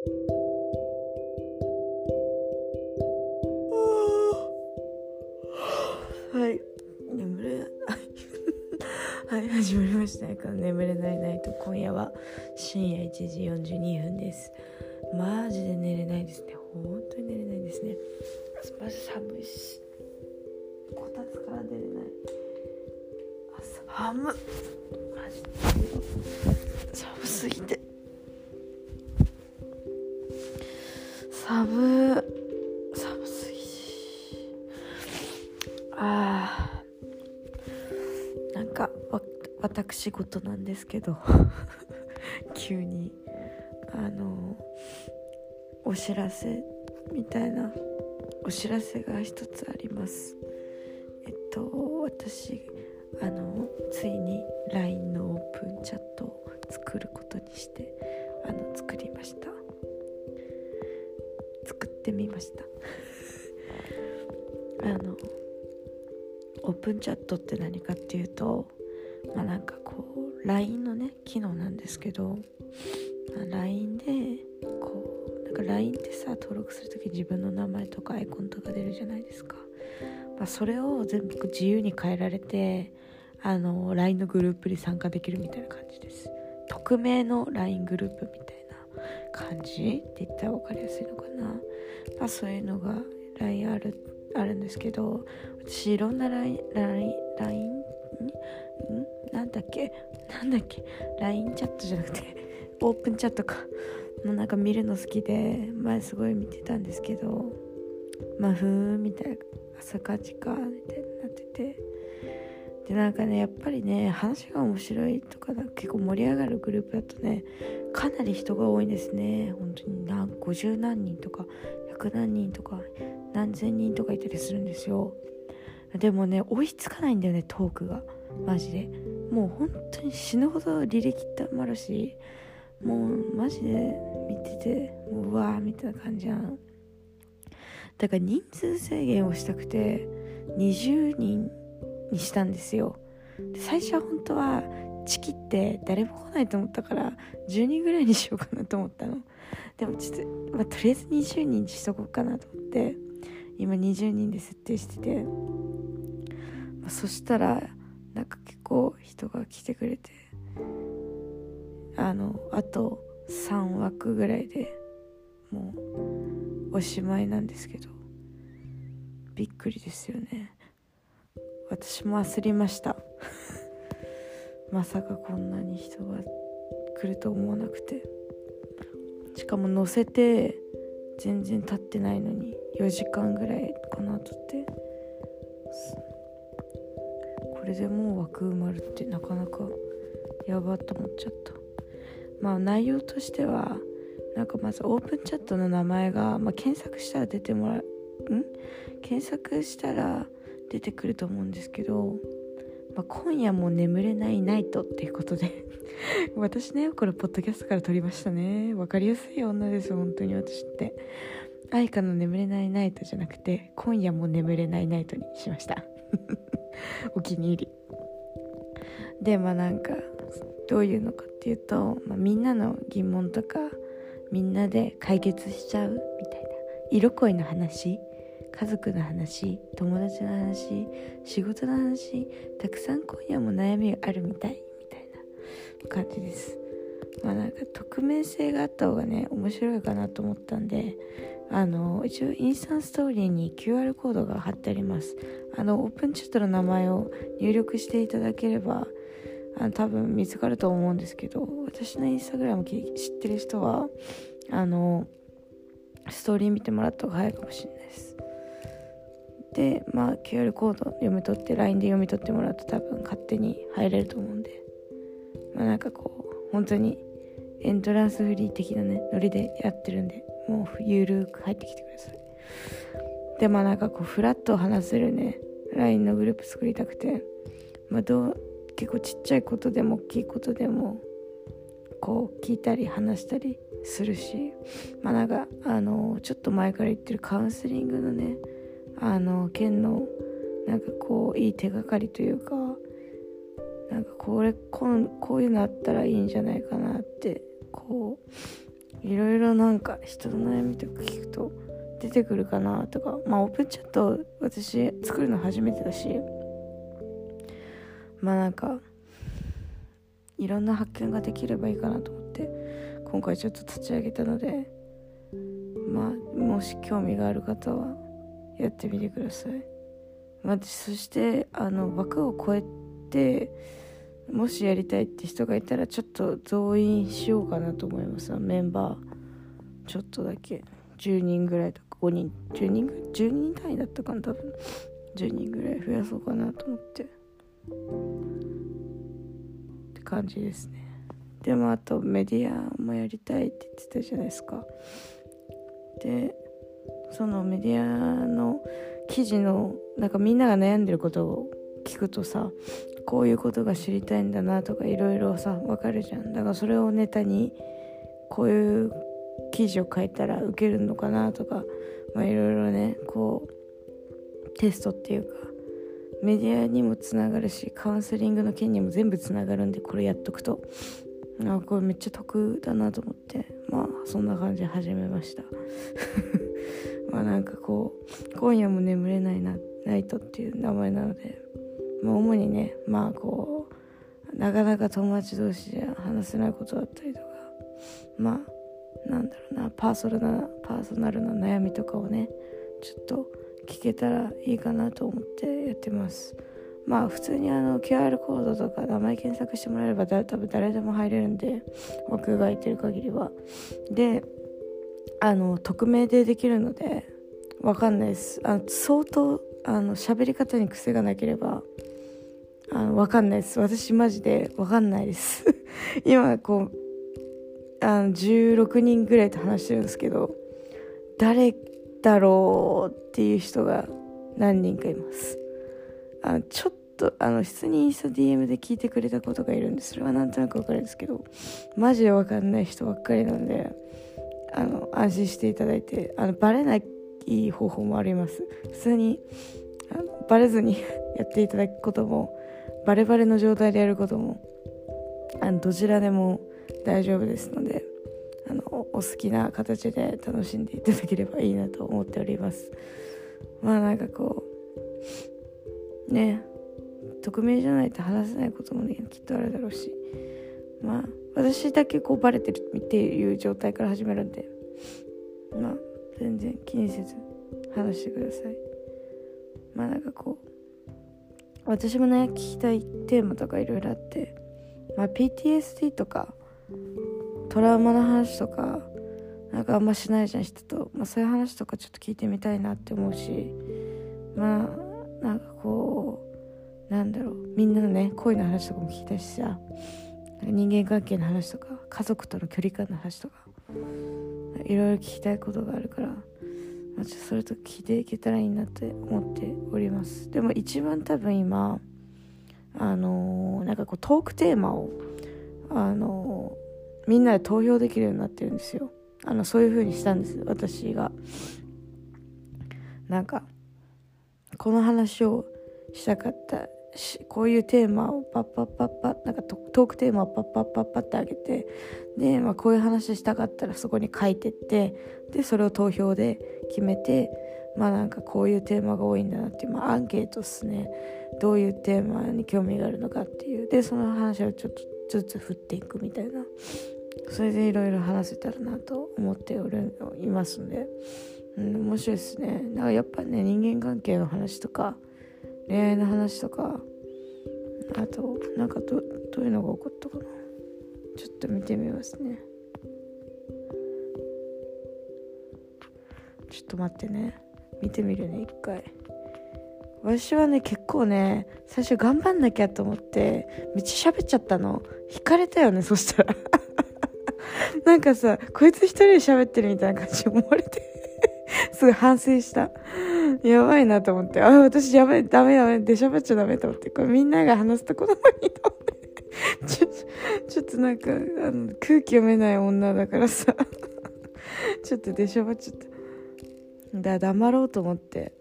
はい。眠れ はい始まりました。この眠れないナイト。今夜は深夜1時42分です。マジで寝れないですね。本当に寝れないですね。まず寒いしこたつから出れない。あ寒寒すぎて。私事なんですけど 急にあのお知らせみたいなお知らせが一つあります。えっと私あのついに LINE のオープンチャットを作ることにしてあの作りました。作ってみました。あのオープンチャットって何かっていうとまあなんかこう LINE のね機能なんですけど、まあ、LINE でこうなんか LINE ってさ登録する時自分の名前とかアイコンとか出るじゃないですか、まあ、それを全部自由に変えられてあの LINE のグループに参加できるみたいな感じです。匿名の LINE グループみたいな感じって言ったら分かりやすいのかな、まあ、そういうのが LINE あるあるんですけど私いろんな LINE, なんだっけ？LINE チャットじゃなくて オープンチャットか。もうなんか見るの好きで前すごい見てたんですけどまあふーんみたいな朝か時かみたいになってて。でなんかねやっぱりね話が面白いとか結構盛り上がるグループだとねかなり人が多いんですね。本当に何50何人とか100何人とか何千人とかいたりするんですよ。でもね追いつかないんだよねトークが。マジで。もう本当に死ぬほど履歴たまるしもうマジで見ててもううわーみたいな感じやん。だから人数制限をしたくて20人にしたんですよ。で最初は本当はチキって誰も来ないと思ったから10人ぐらいにしようかなと思ったの。でもちょっと、まあ、とりあえず20人にしとこうかなと思って今20人で設定してて、まあ、そしたらなんか結構人が来てくれてあのあと3枠ぐらいでもうおしまいなんですけどびっくりですよね。私も焦りました。まさかこんなに人が来ると思わなくて。しかも乗せて全然経ってないのに4時間ぐらいかなとって。れでもう枠埋まるってなかなかやばと思っちゃった。まあ内容としてはなんかまずオープンチャットの名前が、まあ、検索したら出てもらうん？検索したら出てくると思うんですけど、まあ、今夜も眠れないナイトっていうことで私ねこれポッドキャストから撮りましたね。分かりやすい女です本当に私って。愛花の眠れないナイトじゃなくて今夜も眠れないナイトにしました。お気に入り。でまあなんかどういうのかっていうと、まあ、みんなの疑問とかみんなで解決しちゃうみたいな。色恋の話家族の話友達の話仕事の話たくさん今夜も悩みがあるみたいみたいな感じです。まあなんか匿名性があった方がね面白いかなと思ったんであの一応インスタンストーリーに QR コードが貼ってあります。あのオープンチャットの名前を入力していただければあの多分見つかると思うんですけど私のインスタグラム知ってる人はあのストーリー見てもらった方が早いかもしれないです。でまあ QR コード読み取って LINE で読み取ってもらうと多分勝手に入れると思うんで。まあなんかこう本当にエントランスフリー的なねノリでやってるんで。もうゆるく入ってきてください。でまあなんかこうフラット話せるね。LINE のグループ作りたくて。まあどう結構ちっちゃいことでも大きいことでもこう聞いたり話したりするし。まあなんかあのちょっと前から言ってるカウンセリングのねあの県のなんかこういい手がかりというかなんかこれこんこういうのあったらいいんじゃないかなってこういろいろなんか人の悩みとか聞くと出てくるかなとかまあオープンチャット私作るの初めてだしまあなんかいろんな発見ができればいいかなと思って今回ちょっと立ち上げたのでまあもし興味がある方はやってみてください、まあ、そしてあの枠を超えてもしやりたいって人がいたらちょっと増員しようかなと思いますメンバー。ちょっとだけ。10人ぐらいとか5人。10人ぐらい？10人単位だったかな多分。10人ぐらい増やそうかなと思って。って感じですね。でもあとメディアもやりたいって言ってたじゃないですか。でそのメディアの記事のなんかみんなが悩んでることを聞くとさこういうことが知りたいんだなとかいろいろさ分かるじゃん。だからそれをネタにこういう記事を書いたら受けるのかなとかまあいろいろねこうテストっていうかメディアにもつながるしカウンセリングの件にも全部つながるんでこれやっとくと。あこれめっちゃ得だなと思って。まあそんな感じで始めました。まあなんかこう今夜も眠れないなナイトっていう名前なので、まあ、主にねまあこうなかなか友達同士で話せないことだったりとかまあなんだろうなパーソナルなパーソナルな悩みとかをねちょっと聞けたらいいかなと思ってやってます。まあ普通にあの QR コードとか名前検索してもらえれば多分誰でも入れるんで僕が空いてる限りは。であの匿名でできるのでわかんないです。あの相当あの喋り方に癖がなければあのわかんないです。私マジでわかんないです。今こうあの16人ぐらいと話してるんですけど誰だろうっていう人が何人かいます。あのちょっとあの普通にインスタ DM で聞いてくれたことがいるんでそれはなんとなくわかるんですけどマジでわかんない人ばっかりなんであの安心していただいてあのバレない方法もあります。普通にあのバレずに やっていただくこともバレバレの状態でやることもあのどちらでも大丈夫ですのであのお好きな形で楽しんでいただければいいなと思っております。まあなんかこうね匿名じゃないと話せないこともねきっとあるだろうし。まあ私だけこうバレてるっていう状態から始めるんでまあ全然気にせず話してください。まあなんかこう私もね聞きたいテーマとかいろいろあってまあ PTSD とかトラウマの話とかなんかあんましないじゃん人と、まあ、そういう話とかちょっと聞いてみたいなって思うしまあなんかこうなんだろう。みんなのね恋の話とかも聞きたいしさ。人間関係の話とか家族との距離感の話とかいろいろ聞きたいことがあるから、まあ、ちょそれと聞いていけたらいいなって思っております。でも一番多分今あのー、なんかこうトークテーマをあのー、みんなで投票できるようになってるんですよ。あのそういう風にしたんです私が。なんかこの話をしたかったこういうテーマをパッパッパッパなんかトークテーマをパッパッパッパってあげてで、まあ、こういう話したかったらそこに書いてってでそれを投票で決めてまあなんかこういうテーマが多いんだなっていう、まあ、アンケートっすね。どういうテーマに興味があるのかっていう。でその話をちょっとずつ振っていくみたいな。それでいろいろ話せたらなと思っておるいますんで、うん、面白いですね。だかやっぱね人間関係の話とか恋愛の話とかあとなんかどどういうのが起こったかな。ちょっと見てみますね。ちょっと待ってね。見てみるね一回。私はね結構ね最初頑張んなきゃと思ってめっちゃ喋っちゃったの。引かれたよねそしたら。なんかさこいつ一人で喋ってるみたいな感じ思われて。すごい反省したやばいなと思って。あ、私やばい、ダメダメ、出しゃばっちゃダメと思って。これみんなが話すとこなのにと思って。ちょ、ちょっとなんか、あの、空気読めない女だからさ。ちょっと出しゃばっちゃった。だ、黙ろうと思って。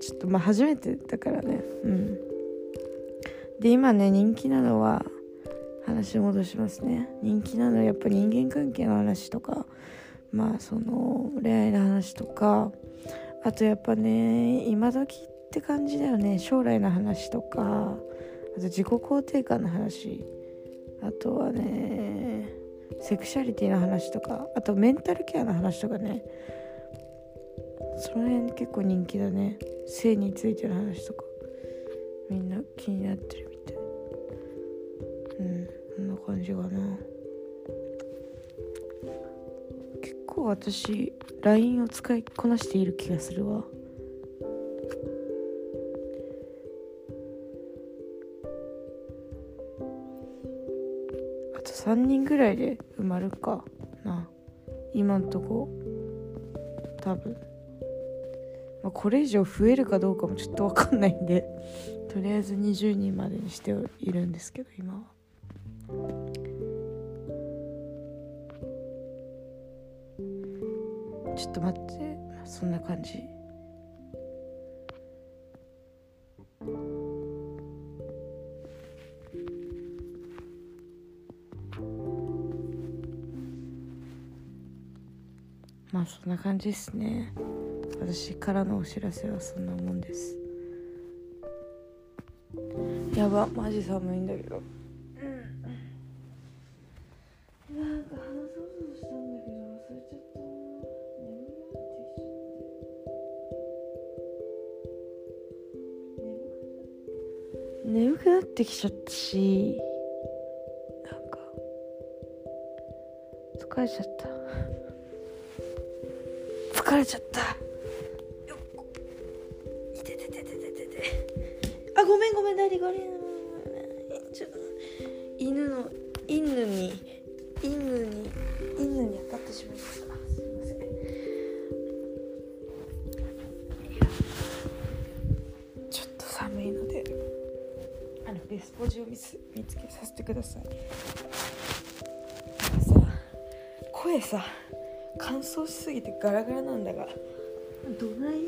ちょっとまあ初めてだからね。うん。で、今ね、人気なのは、話戻しますね人気なのはやっぱ人間関係の話とかまあその恋愛の話とかあとやっぱね今時って感じだよね。将来の話とかあと自己肯定感の話。あとはねセクシャリティの話とかあとメンタルケアの話とかね。その辺結構人気だね。性についての話とかみんな気になってるみたい。うんこんな感じかな。構私 LINE を使いこなしている気がするわ。あと3人ぐらいで埋まるかな。今んとこ。多分、まあ、これ以上増えるかどうかもちょっと分かんないんで。とりあえず20人までにしているんですけど今は。と待ってそんな感じ。まあそんな感じですね。私からのお知らせはそんなもんです。やばマジ寒いんだけど。うん眠くなってきちゃったしなんか疲れちゃった。疲れちゃった。よっいててててててて。あごめんごめんダディごめん。ちょっと犬の犬にあのベスポジを見つ見つけさせてください。さ声さ乾燥しすぎてガラガラなんだが。どない？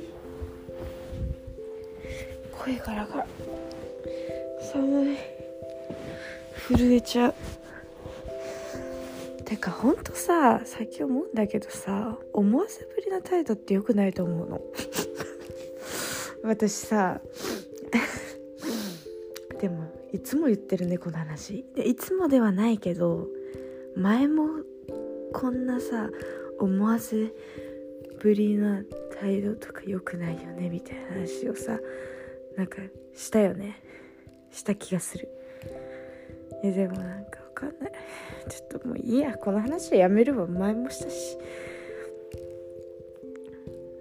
声ガラガラ。寒い。震えちゃう。てかほんとさ最近思うんだけどさ思わせぶりな態度って良くないと思うの。私さいつも言ってるねこの話。でいつもではないけど前もこんなさ思わせぶりな態度とか良くないよねみたいな話をさなんかしたよね。した気がする。いやでもなんかわかんない。ちょっともういいや。この話はやめるわ。前もしたし。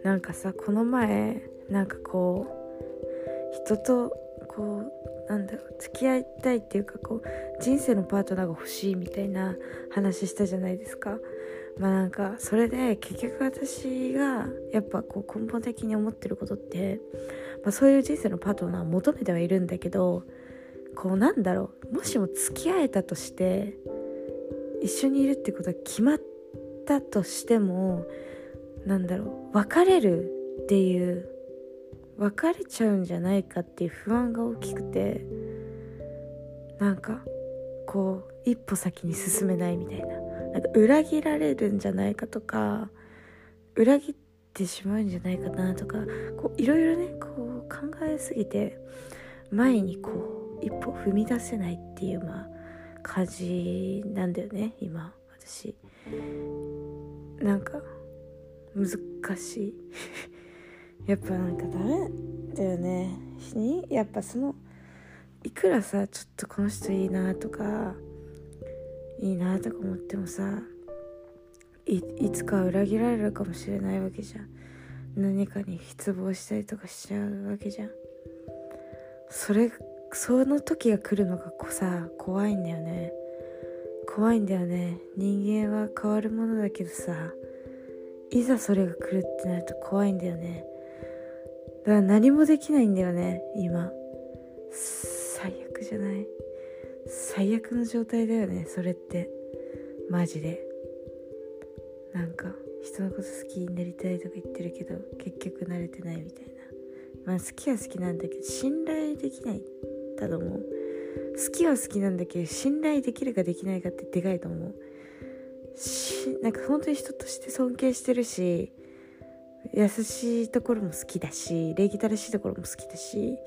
なんかさこの前なんかこう人とこうなんだろう付き合いたいっていうかこう人生のパートナーが欲しいみたいな話したじゃないですか。まあなんかそれで結局私がやっぱこう根本的に思ってることって、まあ、そういう人生のパートナーを求めてはいるんだけどこうなんだろうもしも付き合えたとして一緒にいるってことが決まったとしてもなんだろう別れるっていう別れちゃうんじゃないかっていう不安が大きくてなんかこう一歩先に進めないみたいな。なんか裏切られるんじゃないかとか裏切ってしまうんじゃないかなとかいろいろねこう考えすぎて前にこう一歩踏み出せないっていうまあ感じなんだよね今私。なんか難しい。やっぱなんかダメだよね。やっぱそのいくらさちょっとこの人いいなとかいいなとか思ってもさいつか裏切られるかもしれないわけじゃん。何かに失望したりとかしちゃうわけじゃん。それその時が来るのがこさ怖いんだよね。怖いんだよね。人間は変わるものだけどさいざそれが来るってなると怖いんだよね。だから何もできないんだよね。今。最悪じゃない？最悪の状態だよねそれって。マジで。なんか人のこと好きになりたいとか言ってるけど結局慣れてないみたいな。まあ好きは好きなんだけど信頼できないだと思う。好きは好きなんだけど信頼できるかできないかってでかいと思う。しなんか本当に人として尊敬してるし優しいところも好きだし礼儀正しいところも好きだし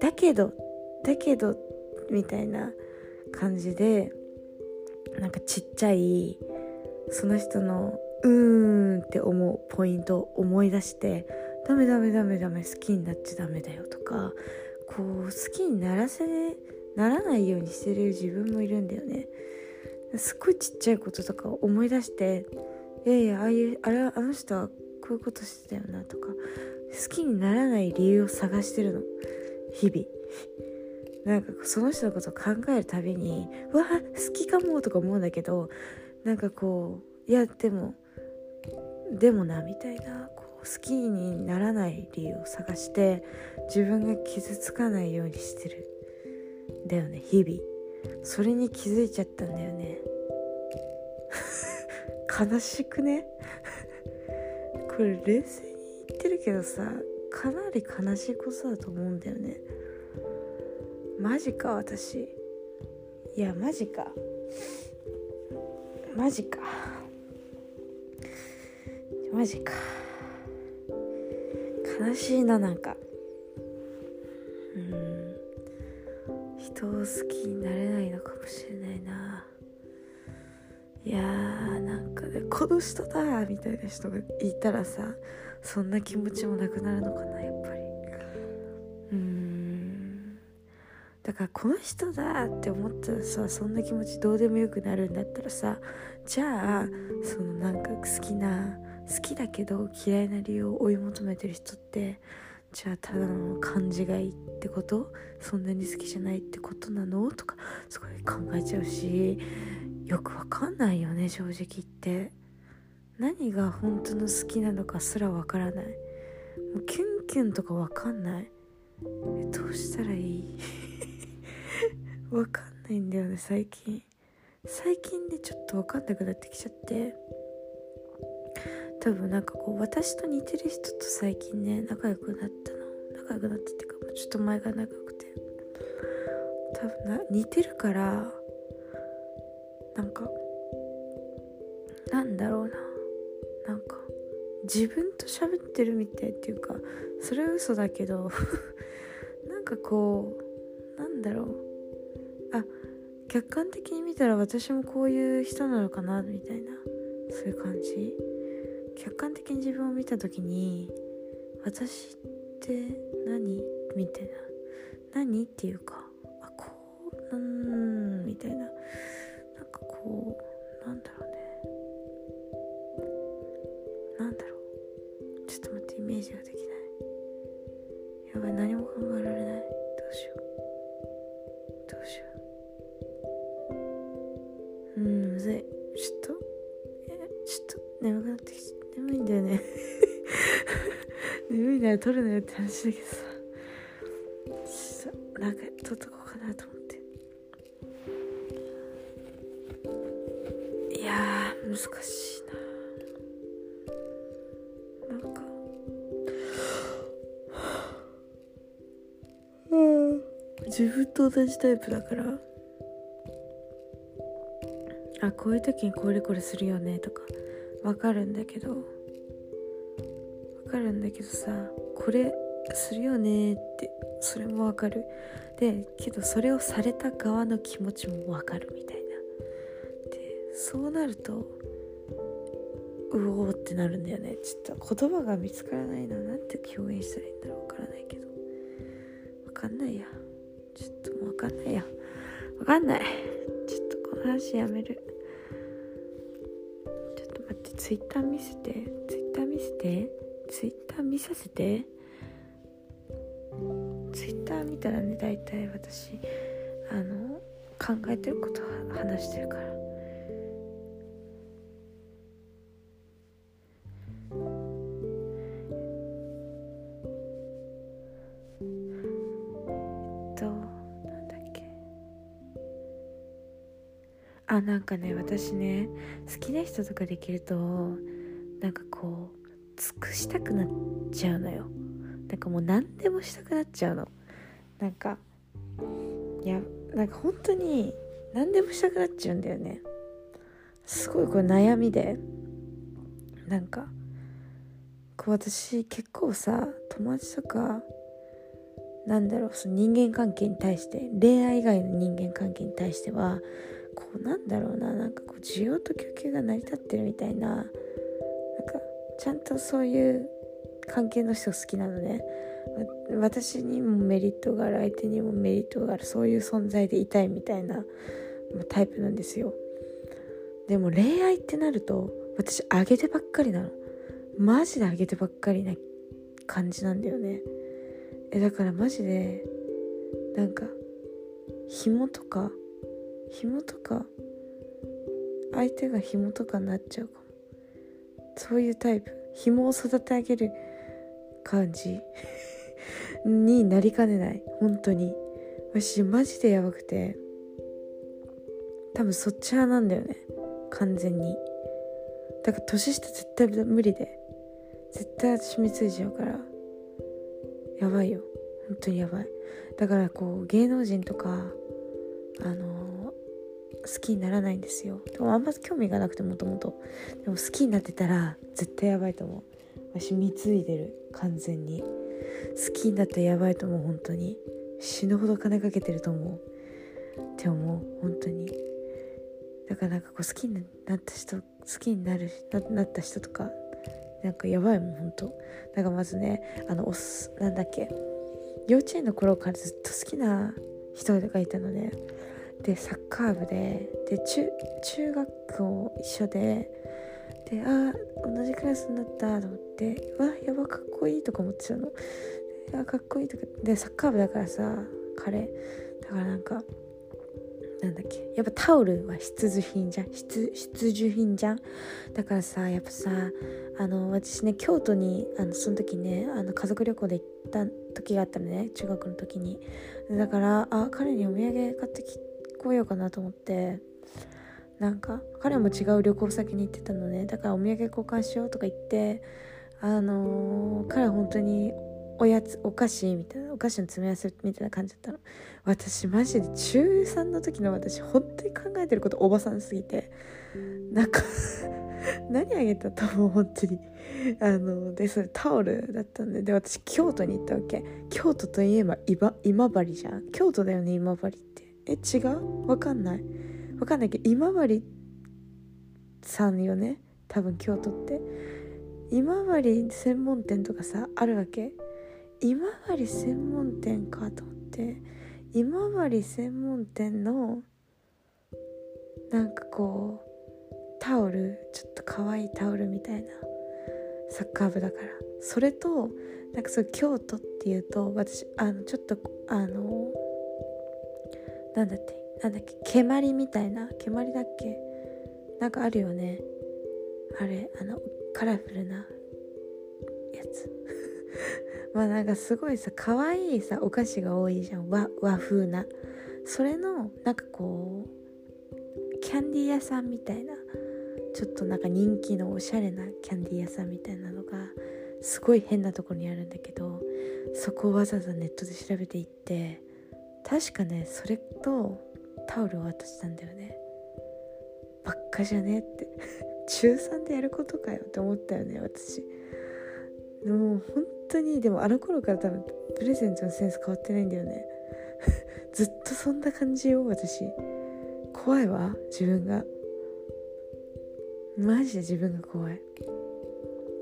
だけどだけどみたいな感じでなんかちっちゃいその人のうーんって思うポイントを思い出してダメダメダメダメ好きになっちゃダメだよとかこう好きにならせならないようにしてる自分もいるんだよね。すっごいちっちゃいこととか思い出していやいやああいうあれあの人はこういうことしてたよなとか。好きにならない理由を探してるの。日々。なんかその人のことを考えるたびにうわ好きかもとか思うんだけどなんかこういやでもでもなみたいなこう好きにならない理由を探して自分が傷つかないようにしてる。だよね日々。それに気づいちゃったんだよね。悲しくね？これ冷静に言ってるけどさかなり悲しいことだと思うんだよね。マジか私。いやマジか。マジか。マジか。悲しいななんか。うん。人を好きになれないのかもしれないな。いやこの人だみたいな人がいたらさそんな気持ちもなくなるのかなやっぱり。うん。だからこの人だって思ったらさそんな気持ちどうでもよくなるんだったらさじゃあそのなんか好きな好きだけど嫌いな理由を追い求めてる人ってじゃあただの感じがいいってこと？そんなに好きじゃないってことなの？とかすごい考えちゃうしよくわかんないよね正直言って。何が本当の好きなのかすらわからない。もうキュンキュンとかわかんない。えどうしたらいい？わかんないんだよね最近。最近でちょっとわかんなくなってきちゃって。多分なんかこう私と似てる人と最近ね仲良くなったの。仲良くなったっていうかもうちょっと前が長くて。多分な似てるからなんかなんだろうな。自分と喋ってるみたいっていうかそれは嘘だけど なんかこうなんだろう。あ客観的に見たら私もこういう人なのかなみたいな。そういう感じ。客観的に自分を見た時に私って何？みたいな。何っていうか。あこううんみたいな。なんかこうなんだろう。撮るな。よって話だけどさちょっとなんか撮っとこうかなと思っていや難しいななんか自分と同じタイプだからあこういう時にこれこれするよねとかわかるんだけどわかるんだけどさこれするよねってそれもわかる。でけどそれをされた側の気持ちもわかるみたいな。でそうなるとうおーってなるんだよね。ちょっと言葉が見つからないななんて表現したらいいんだろうわからないけど。わかんないや。ちょっとわかんないや。わかんない。ちょっとこの話やめる。ちょっと待ってツイッター見せて。ツイッター見せて。ツイッター見させて。見たらね大体私あの考えてること話してるから。となんだっけ。あなんかね私ね好きな人とかできるとなんかこう尽くしたくなっちゃうのよ。なんかもう何でもしたくなっちゃうの。なんかいやなんか本当に何でもしたくなっちゃうんだよね。すごいこれ悩みで。なんかこう私結構さ友達とかなんだろうその人間関係に対して恋愛以外の人間関係に対してはこうなんだろうななんかこう需要と供給が成り立ってるみたいななんかちゃんとそういう関係の人好きなのね。私にもメリットがある。相手にもメリットがある。そういう存在でいたいみたいなタイプなんですよ。でも恋愛ってなると私あげてばっかりなの。マジであげてばっかりな感じなんだよね。えだからマジでなんか紐とか紐とか相手が紐とかになっちゃうかも。そういうタイプ。紐を育て上げる感じ。になりかねない。本当に。私マジでやばくて。多分そっち派なんだよね。完全に。だから年下絶対無理で。絶対私見ついちゃうから。やばいよ。本当にやばい。だからこう芸能人とかあのー、好きにならないんですよ。でもあんま興味がなくてもともと。でも好きになってたら絶対やばいと思う。私貢いでる。完全に。好きになったらやばいと思う本当に。死ぬほど金かけてると思う。って思う本当に。だからなんかこう好きになった人好きになるなった人とかなんかやばいもん本当。なんかまずねあのおすなんだっけ。幼稚園の頃からずっと好きな人がいたのね。でサッカー部でで中中学校一緒でであ同じクラスになったと思ってわやばかっこいいとか思ってたの。あかっこいいとかでサッカー部だからさ彼。だからなんかなんだっけやっぱタオルは必需品じゃん。必必需品じゃん。だからさやっぱさあの私ね京都にあのその時ねあの家族旅行で行った時があったのね中学の時に。だからあ彼にお土産買ってきこようかなと思って。なんか彼も違う旅行先に行ってたのね。だからお土産交換しようとか言ってあのー、彼は本当におやつお菓子みたいなお菓子の詰め合わせみたいな感じだったの。私マジで中3の時の私本当に考えてることおばさんすぎてなんか 何あげたと思う本当に。あのでそれタオルだったんで。で私京都に行ったわけ。京都といえば今今治じゃん。京都だよね今治って。え違う？わかんない。わかんないけど今治さんよね？多分京都って。今治専門店とかさあるわけ？今治専門店かと思って。今治専門店のなんかこうタオルちょっと可愛いタオルみたいなサッカー部だから。それとなんかそう京都っていうと私あのちょっとあのなんだってなんだっけ蹴鞠みたいな蹴鞠だっけ？なんかあるよね。あれあのカラフルなやつ。まあなんかすごいさ可愛いさお菓子が多いじゃん。和和風な。それのなんかこうキャンディー屋さんみたいな。ちょっとなんか人気のおしゃれなキャンディー屋さんみたいなのがすごい変なところにあるんだけどそこをわざわざネットで調べていって確かねそれとタオルを渡したんだよね。ばっかじゃねえって。中3でやることかよって思ったよね私。もう本当にでもあの頃から多分プレゼントのセンス変わってないんだよね。ずっとそんな感じよ私。怖いわ自分が。マジで自分が怖い。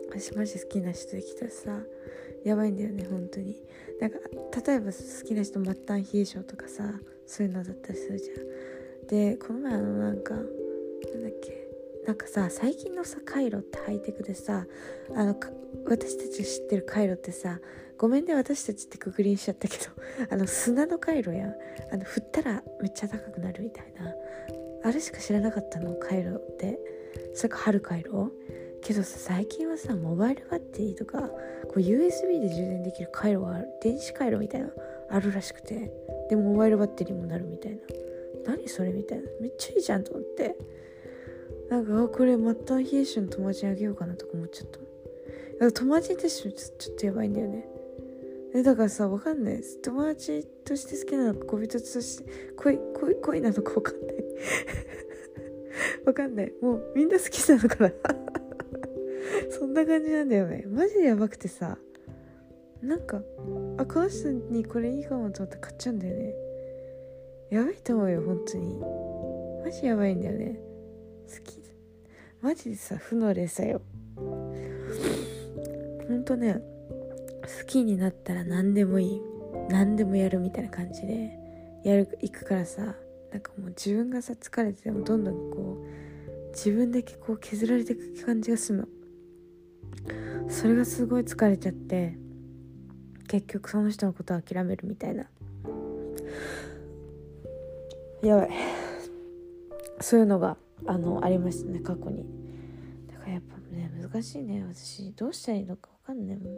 私マジ好きな人できたらさ。やばいんだよね本当に。なんか例えば好きな人末端冷え性とかさそういうのだったりするじゃん。でこの前あのなんかなんだっけなんかさ最近のさカイロってハイテクでさあの私たちが知ってるカイロってさごめんね私たちってくくりにしちゃったけど あの砂のカイロやあの振ったらめっちゃ高くなるみたいな。あれしか知らなかったのカイロって。それか春カイロ？けどさ最近はさモバイルバッテリーとかこう USB で充電できる回路がある電子回路みたいなあるらしくてでモバイルバッテリーもなるみたいな。何それみたいな。めっちゃいいじゃんと思って。なんかこれ末端冷え性の友達にあげようかなとか思っちゃった友達に対してちょっとやばいんだよね。えだからさわかんない。です友達として好きなのか恋人として恋恋恋なのかわかんない。わかんない。もうみんな好きなのかな。そんな感じなんだよね。マジでやばくてさ。なんかあこの人にこれいいかもと思って買っちゃうんだよね。やばいと思うよ本当に。マジやばいんだよね。好きマジでさ負の連鎖よ。ほんとね好きになったら何でもいい。何でもやるみたいな感じでやる行くからさ。なんかもう自分がさ疲れててもどんどんこう自分だけこう削られていく感じがするの。それがすごい疲れちゃって結局その人のことを諦めるみたいな。やばい。そういうのがあのありましたね過去に。だからやっぱね難しいね。私どうしたらいいのか分かんないもん、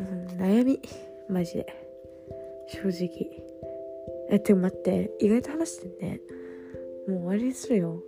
うん、悩み。マジで。正直。えて待って。意外と話してんね。もう終わりにするよ。